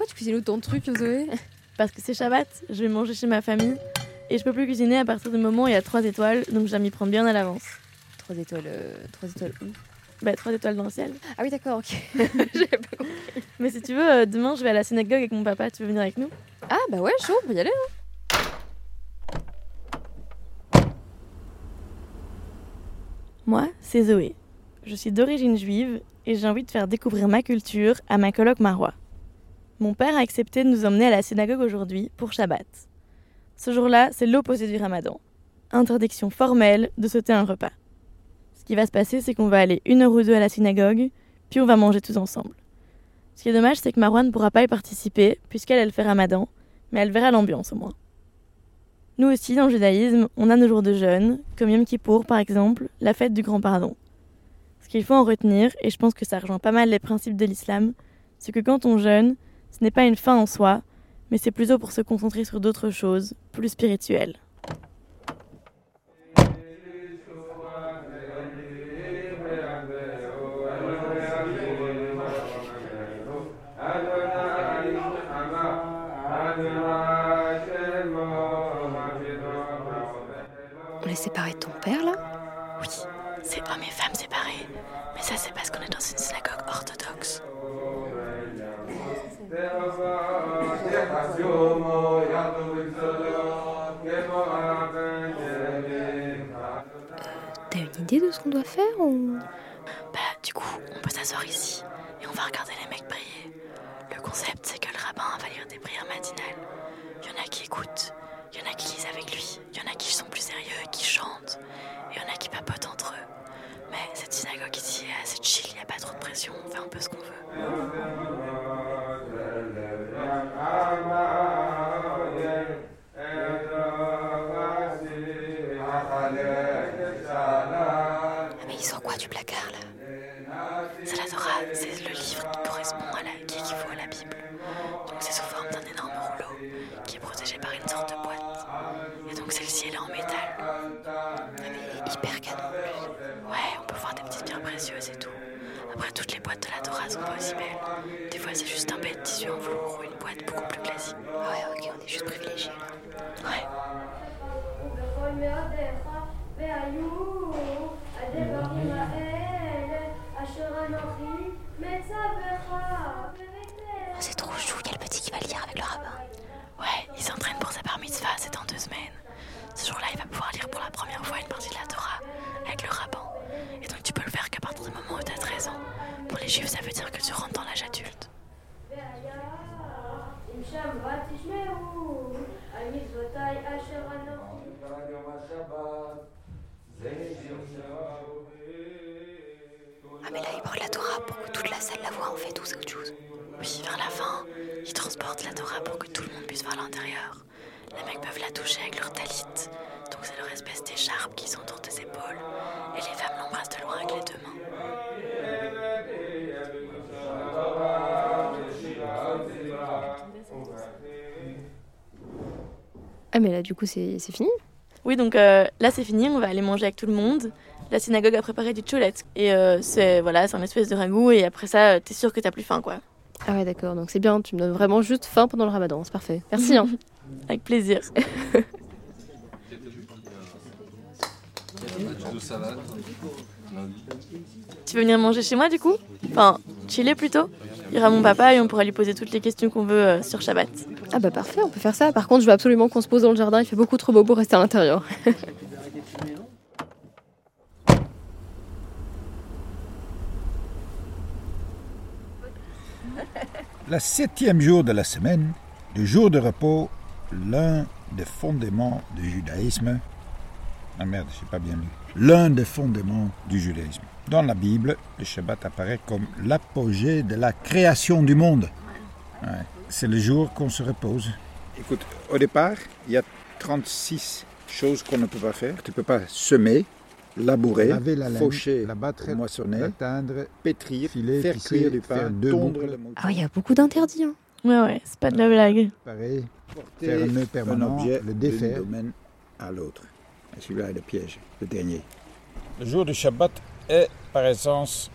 pourquoi tu cuisines autant de trucs, Zoé Parce que c'est Shabbat, je vais manger chez ma famille. Et je peux plus cuisiner à partir du moment où il y a 3 étoiles, donc dois m'y prendre bien à l'avance. Trois étoiles, euh, trois étoiles où? Bah, 3 étoiles dans le ciel. Ah oui, d'accord, ok. J'avais pas compris. Mais si tu veux, euh, demain je vais à la synagogue avec mon papa, tu veux venir avec nous? Ah bah ouais, chaud, on peut y aller. hein. Moi, c'est Zoé. Je suis d'origine juive et j'ai envie de faire découvrir ma culture à ma coloc Marois. Mon père a accepté de nous emmener à la synagogue aujourd'hui pour Shabbat. Ce jour-là, c'est l'opposé du ramadan. Interdiction formelle de sauter un repas. Ce qui va se passer, c'est qu'on va aller une heure ou deux à la synagogue, puis on va manger tous ensemble. Ce qui est dommage, c'est que Marwa ne pourra pas y participer, puisqu'elle, elle fait ramadan, mais elle verra l'ambiance au moins. Nous aussi, dans le judaïsme, on a nos jours de jeûne, comme Yom Kippour par exemple, la fête du grand pardon. Ce qu'il faut en retenir, et je pense que ça rejoint pas mal les principes de l'islam, c'est que quand on jeûne, ce n'est pas une fin en soi, mais c'est plutôt pour se concentrer sur d'autres choses, plus spirituelles. On est séparés de ton père là? Une idée de ce qu'on doit faire ou? Bah, du coup, on peut s'asseoir ici et on va regarder les mecs prier. Le concept, c'est que le rabbin va lire des prières matinales. Il y en a qui écoutent, il y en a qui lisent avec lui, il y en a qui sont plus sérieux qui chantent, et il y en a qui papotent entre eux. Mais cette synagogue ici est assez chill, il a pas trop de pression, on fait un peu ce qu'on veut. Des fois, c'est juste un bête tissu en velours ou une boîte beaucoup plus classique. Ah ouais, ok, on est juste privilégiés là. Ouais. Oh, c'est trop chou, il y a le petit qui va lire avec le rabbin. Ouais, il s'entraîne pour sa bar mitzvah, c'est dans deux semaines. Ce jour-là, il va pouvoir lire pour la première fois une partie de la Torah avec le rabbin. Et donc tu peux le faire qu'à partir du moment où t'as 13 ans ça veut dire que tu rentres dans l'âge adulte. Ah mais là, il brûle la Torah pour que toute la salle la voit en fait, ou c'est autre. Oui, vers la fin, ils transportent la Torah pour que tout le monde puisse voir l'intérieur. Les mecs peuvent la toucher avec leur talit, donc c'est leur espèce d'écharpe qui s'entoure des épaules, et les femmes l'embrassent de loin avec les deux mains. Ah, mais là, du coup, c'est c'est fini Oui, donc euh, là c'est fini, on va aller manger avec tout le monde. La synagogue a préparé du choulette. Et euh, c'est voilà, c'est un espèce de ragoût et après ça, euh, t'es sûr que t'as plus faim quoi. Ah, ouais, d'accord, donc c'est bien, tu me donnes vraiment juste faim pendant le ramadan, c'est parfait. Merci, hein. Avec plaisir. Tu veux venir manger chez moi du coup Enfin, chiller plutôt Il y aura mon papa et on pourra lui poser toutes les questions qu'on veut euh, sur Shabbat. Ah, bah parfait, on peut faire ça. Par contre, je veux absolument qu'on se pose dans le jardin, il fait beaucoup trop beau pour rester à l'intérieur. Le septième jour de la semaine, le jour de repos, l'un des fondements du judaïsme. Ah merde, j'ai pas bien lu. L'un des fondements du judaïsme. Dans la Bible, le Shabbat apparaît comme l'apogée de la création du monde. Ouais, C'est le jour qu'on se repose. Écoute, au départ, il y a 36 choses qu'on ne peut pas faire. Tu ne peux pas semer, labourer, Laver la laine, faucher, la battre, moissonner, l'atteindre, pétrir, filer, faire tisser, cuire du pain, faire deux tondre boucles. le mouton. Ah, il y a beaucoup d'interdits, hein. Ouais, ouais, c'est pas de la blague. pareil, porter faire un nœud un permanent, objet le d'un défaire. domaine à l'autre. Celui-là est le piège, le dernier. Le jour du Shabbat est par essence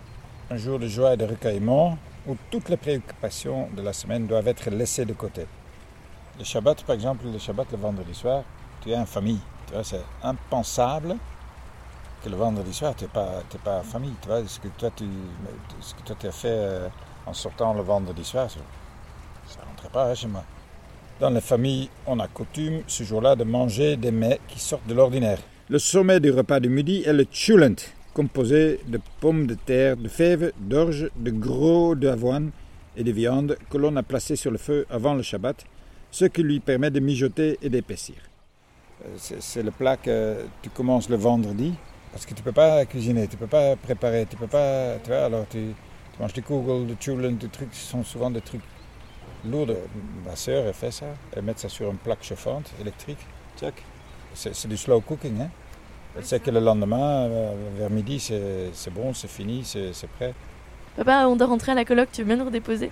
un jour de joie et de recueillement. où toutes les préoccupations de la semaine doivent être laissées de côté. Le Shabbat, par exemple, le Shabbat le vendredi soir, tu es en famille. Tu vois, c'est impensable que le vendredi soir, tu n'es pas, t'es pas en famille. Tu vois, ce que toi, tu ce que toi, tu as fait euh, en sortant le vendredi soir, ça ne rentrait pas hein, chez moi. Dans les familles, on a coutume ce jour-là de manger des mets qui sortent de l'ordinaire. Le sommet du repas du midi est le chulent, composé de pommes de terre, de fèves, d'orge, de gros d'avoine et de viande que l'on a placé sur le feu avant le Shabbat, ce qui lui permet de mijoter et d'épaissir. Euh, C'est le plat que tu commences le vendredi, parce que tu ne peux pas cuisiner, tu ne peux pas préparer, tu peux pas... Tu vois, alors tu, tu manges des kugels, des chulent, des trucs qui sont souvent des trucs lourds. Ma sœur, elle fait ça, elle met ça sur une plaque chauffante électrique, tchac. C'est c'est du slow cooking, hein. Elle sait que le lendemain, euh, vers midi, c'est c'est bon, c'est fini, c'est c'est prêt. Papa, on doit rentrer à la coloc, tu veux bien nous redéposer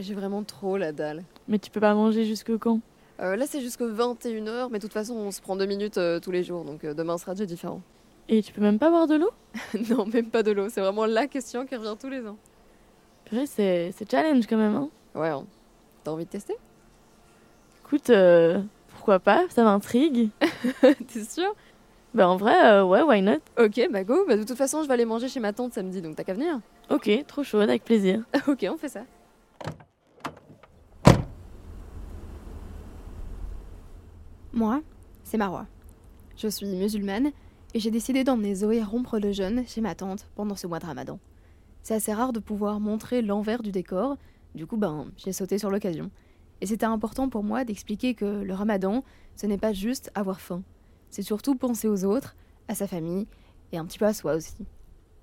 j'ai vraiment trop la dalle. Mais tu peux pas manger jusque quand Euh, là, c'est jusqu'à 21h, mais de toute façon, on se prend deux minutes euh, tous les jours, donc euh, demain sera déjà différent. Et tu peux même pas boire de l'eau non, même pas de l'eau, c'est vraiment la question qui revient tous les ans. Purée, c'est c'est challenge quand même, hein Ouais, hein. t'as envie de tester? Écoute, euh, pourquoi pas Ça m'intrigue. T'es sûr? Bah en vrai, euh, ouais, why not? Ok, bah go, bah, de toute façon, je vais aller manger chez ma tante samedi, donc t'as qu'à venir. Ok, trop chaude, avec plaisir. ok, on fait ça. Moi, c'est Marwa. Je suis musulmane j'ai décidé d'emmener Zoé rompre le jeûne chez ma tante pendant ce mois de ramadan. C'est assez rare de pouvoir montrer l'envers du décor, du coup, ben, j'ai sauté sur l'occasion. Et c'était important pour moi d'expliquer que le ramadan, ce n'est pas juste avoir faim. C'est surtout penser aux autres, à sa famille et un petit peu à soi aussi.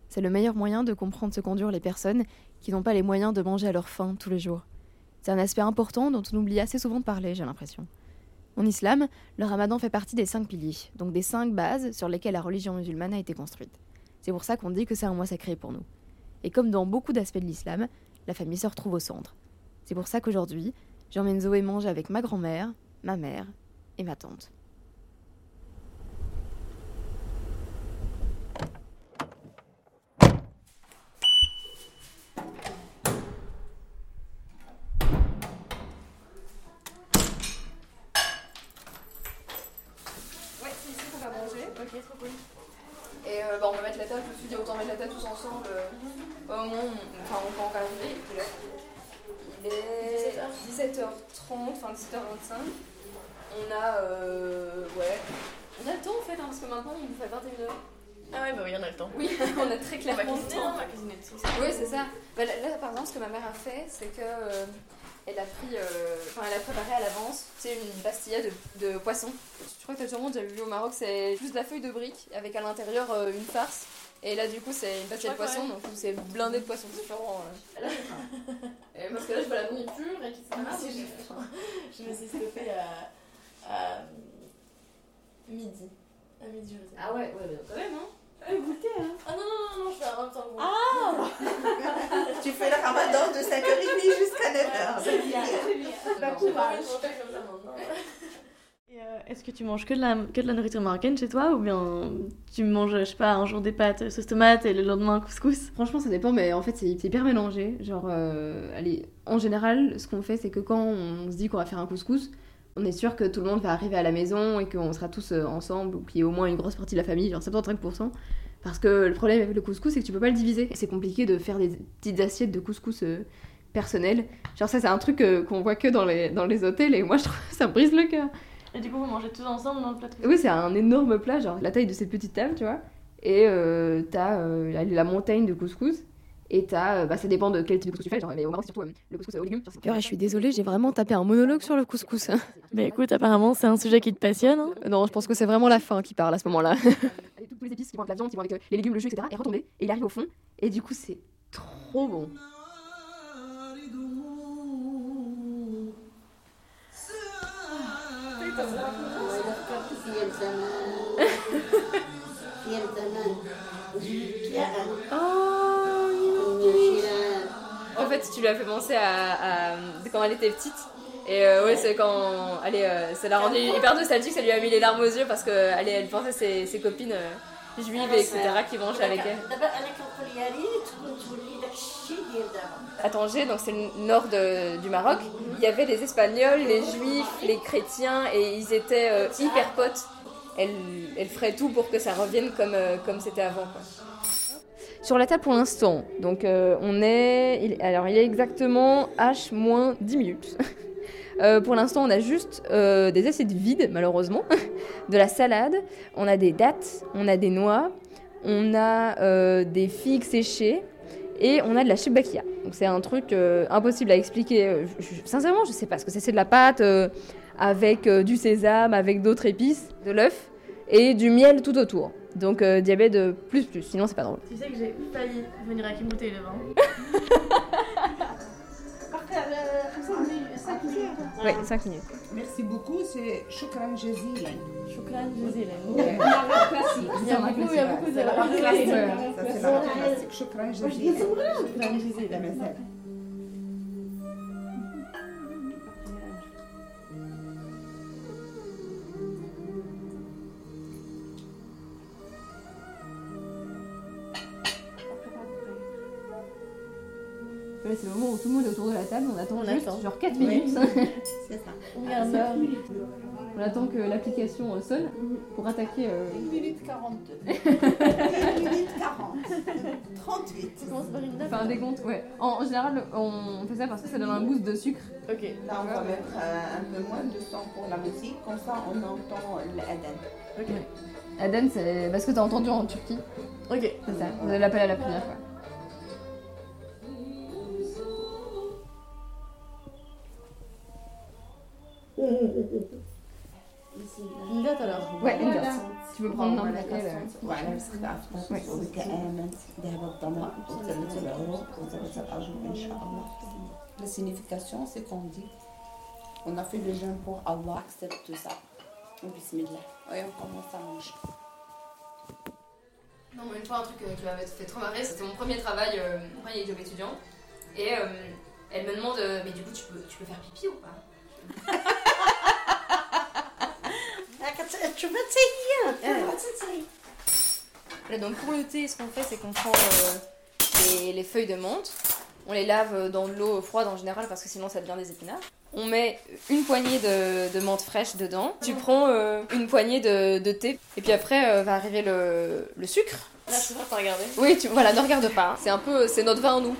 C'est le meilleur moyen de comprendre ce qu'endurent les personnes qui n'ont pas les moyens de manger à leur faim tous les jours. C'est un aspect important dont on oublie assez souvent de parler, j'ai l'impression. En islam, le ramadan fait partie des cinq piliers, donc des cinq bases sur lesquelles la religion musulmane a été construite. C'est pour ça qu'on dit que c'est un mois sacré pour nous. Et comme dans beaucoup d'aspects de l'islam, la famille se retrouve au centre. C'est pour ça qu'aujourd'hui, j'emmène Zoé manger avec ma grand-mère, ma mère et ma tante. Ouais, c'est ici qu'on va manger. Ok, trop cool. Et euh, bah, on va mettre la table, je me suis dit autant mettre la table tous ensemble. euh, au moment où on, enfin, on peut encore arriver. Il est là. Il est 17h30, enfin 17h25. On a. Euh, ouais. On a le temps en fait, hein, parce que maintenant on nous fait 21h. Ah ouais, bah oui, on a le temps. Oui, on a très clairement le temps. on va cuisiner. Oui, c'est ça. Bah, là, là, par exemple, ce que ma mère a fait, c'est que euh, elle a pris, euh, enfin, elle a préparé à l'avance, tu sais, une pastilla de, de poisson. Je crois que t'as sûrement déjà vu au Maroc, c'est juste la feuille de brique avec à l'intérieur euh, une farce. Et là, du coup, c'est une pastilla de poisson, donc c'est blindé de poisson différent. euh. Et parce que là, je veux la nourriture et qui Ah, Je me suis stoppée à, à midi. À midi, je sais. Ah ouais, ouais, quand même, hein. goûter, hein Ah non, non, non, non, je fais un temps gros. Ah Tu fais le ramadan de 5h30 jusqu'à 9h. C'est bien, c'est bien. Bah, Bah, courage. courage. Et, euh, Est-ce que tu manges que de, la, que de la nourriture marocaine chez toi ou bien tu manges, je sais pas, un jour des pâtes sauce tomate et le lendemain un couscous? Franchement, ça dépend, mais en fait, c'est hyper mélangé. Genre, euh, allez, en général, ce qu'on fait, c'est que quand on se dit qu'on va faire un couscous, on est sûr que tout le monde va arriver à la maison et qu'on sera tous euh, ensemble, ou qu'il y ait au moins une grosse partie de la famille, genre 75%. Parce que le problème avec le couscous, c'est que tu peux pas le diviser. C'est compliqué de faire des petites assiettes de couscous personnelles. Genre, ça, c'est un truc qu'on voit que dans les, dans les hôtels, et moi, je trouve ça brise le cœur. Et du coup, vous mangez tous ensemble dans le plat de Oui, c'est un énorme plat, genre la taille de cette petite table, tu vois. Et euh, t'as euh, la, la montagne de couscous. Et t'as, euh, bah, ça dépend de quel type de couscous tu fais. Genre, mais au Maroc, c'est surtout euh, le couscous aux légumes. Purée, je suis désolée, j'ai vraiment tapé un monologue sur le couscous. Bah écoute, apparemment, c'est un sujet qui te passionne. hein. non, je pense que c'est vraiment la fin qui parle à ce moment-là. tous les épices qui vont avec la viande, qui vont avec les légumes, le jus, etc. Et retomber. Et il arrive au fond. Et du coup, c'est trop bon. Oh, en fait, tu lui as fait penser à, quand elle était petite. Et euh, ouais, c'est quand. Elle est, euh, ça l'a rendu ça lui a mis les larmes aux yeux parce qu'elle elle pensait à ses, copines euh, juives, etc., qui mangent avec elle. À Tanger, donc c'est le nord du Maroc, il y avait les Espagnols, les Juifs, les chrétiens, et ils étaient euh, hyper potes. Elle, ferait tout pour que ça revienne comme euh, comme c'était avant. quoi. Sur la table pour l'instant, donc euh, on est, il- alors il est exactement H moins 10 minutes. Euh, pour l'instant, on a juste des assiettes vides, malheureusement, de la salade, on a des dattes, on a des noix, on a des figues séchées, et on a de la shibakia. Donc c'est un truc euh, impossible à expliquer. Euh, je- je- sincèrement, je sais pas ce que c'est. C'est de la pâte euh, avec euh, du sésame, avec d'autres épices, de l'œuf et du miel tout autour. Donc euh, diabète de plus plus, sinon c'est pas drôle. Tu sais que j'ai failli venir à Kimouté le vin. Ouais, 5 minutes. Merci beaucoup, c'est Shukran Jazilan. La marque classique. Il y a beaucoup, il y a beaucoup de C'est la classique. Marque classique. Shukran Jazilan. Tout le monde est autour de la table, on attend On juste attend. genre 4 Oui. minutes. C'est ça. On regarde l'heure. on attend que l'application euh, sonne pour attaquer. euh, 1 minute 42. 1 minute 40. 38. commence par une date. Enfin, un décompte, ouais. En, en général, on fait ça parce que ça donne un boost de sucre. Ok. Là, on va mettre euh, un peu moins de son pour la musique, comme ça on entend l'Aden. Ok. Aden, c'est parce que t'as entendu en Turquie. Ok. C'est ça, vous avez l'appel à la prière, quoi. Une date alors. Ouais, une date. Tu peux prendre n'importe laquelle. euh. وعلى مسك عفتك وبك آمنت ذهب الظمأ وثبت العروق وثبت الأجر إن شاء الله. La signification, c'est qu'on dit on a fait le jeûne pour Allah, accepte ça. Bismillah. Et on commence à manger. Non, mais une fois, un truc euh, qui m'avait fait trop marrer, c'était mon premier travail, euh, mon premier job étudiant. Et euh, elle me demande, euh, mais du coup, tu peux, tu peux faire pipi ou pas Eh. donc pour le thé, ce qu'on fait, c'est qu'on prend euh, les, feuilles de menthe, on les lave euh, dans de l'eau froide en général parce que sinon ça devient des épinards. On met une poignée de, menthe fraîche dedans. Tu prends euh, une poignée de, thé et puis après va arriver le, sucre. Là, je préfère pas regarder. Oui, tu, voilà, ne regarde pas. Hein. C'est un peu, c'est notre vin à nous.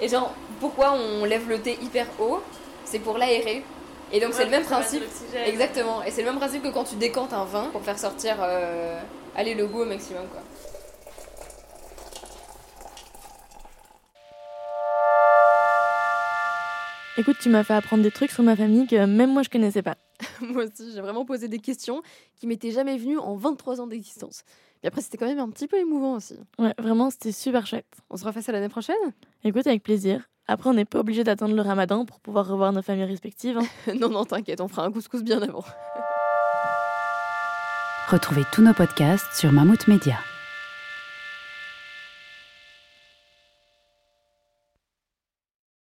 et genre, pourquoi on lève le thé hyper haut? C'est pour l'aérer et donc c'est le même principe. Exactement. Et c'est le même principe que quand tu décantes un vin pour faire sortir, euh, aller le goût au maximum quoi. Écoute, tu m'as fait apprendre des trucs sur ma famille que même moi je connaissais pas. Moi aussi, j'ai vraiment posé des questions qui m'étaient jamais venues en 23 ans d'existence. Mais après, c'était quand même un petit peu émouvant aussi. Ouais, vraiment, c'était super chouette. On se refait ça l'année prochaine? Écoute, avec plaisir. Après, on n'est pas obligé d'attendre le ramadan pour pouvoir revoir nos familles respectives. hein. Non, non, t'inquiète, on fera un couscous bien avant. Retrouvez tous nos podcasts sur Mammouth Media.